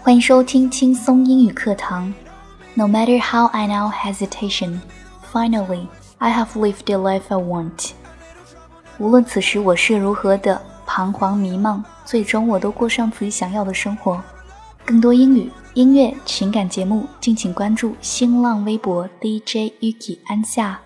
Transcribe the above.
欢迎收听轻松英语课堂。No matter how I now hesitation, finally I have lived the life I want. 无论此时我是如何的彷徨迷茫，最终我都过上自己想要的生活。更多英语、音乐、情感节目，敬请关注新浪微博 DJ Yuki 安夏。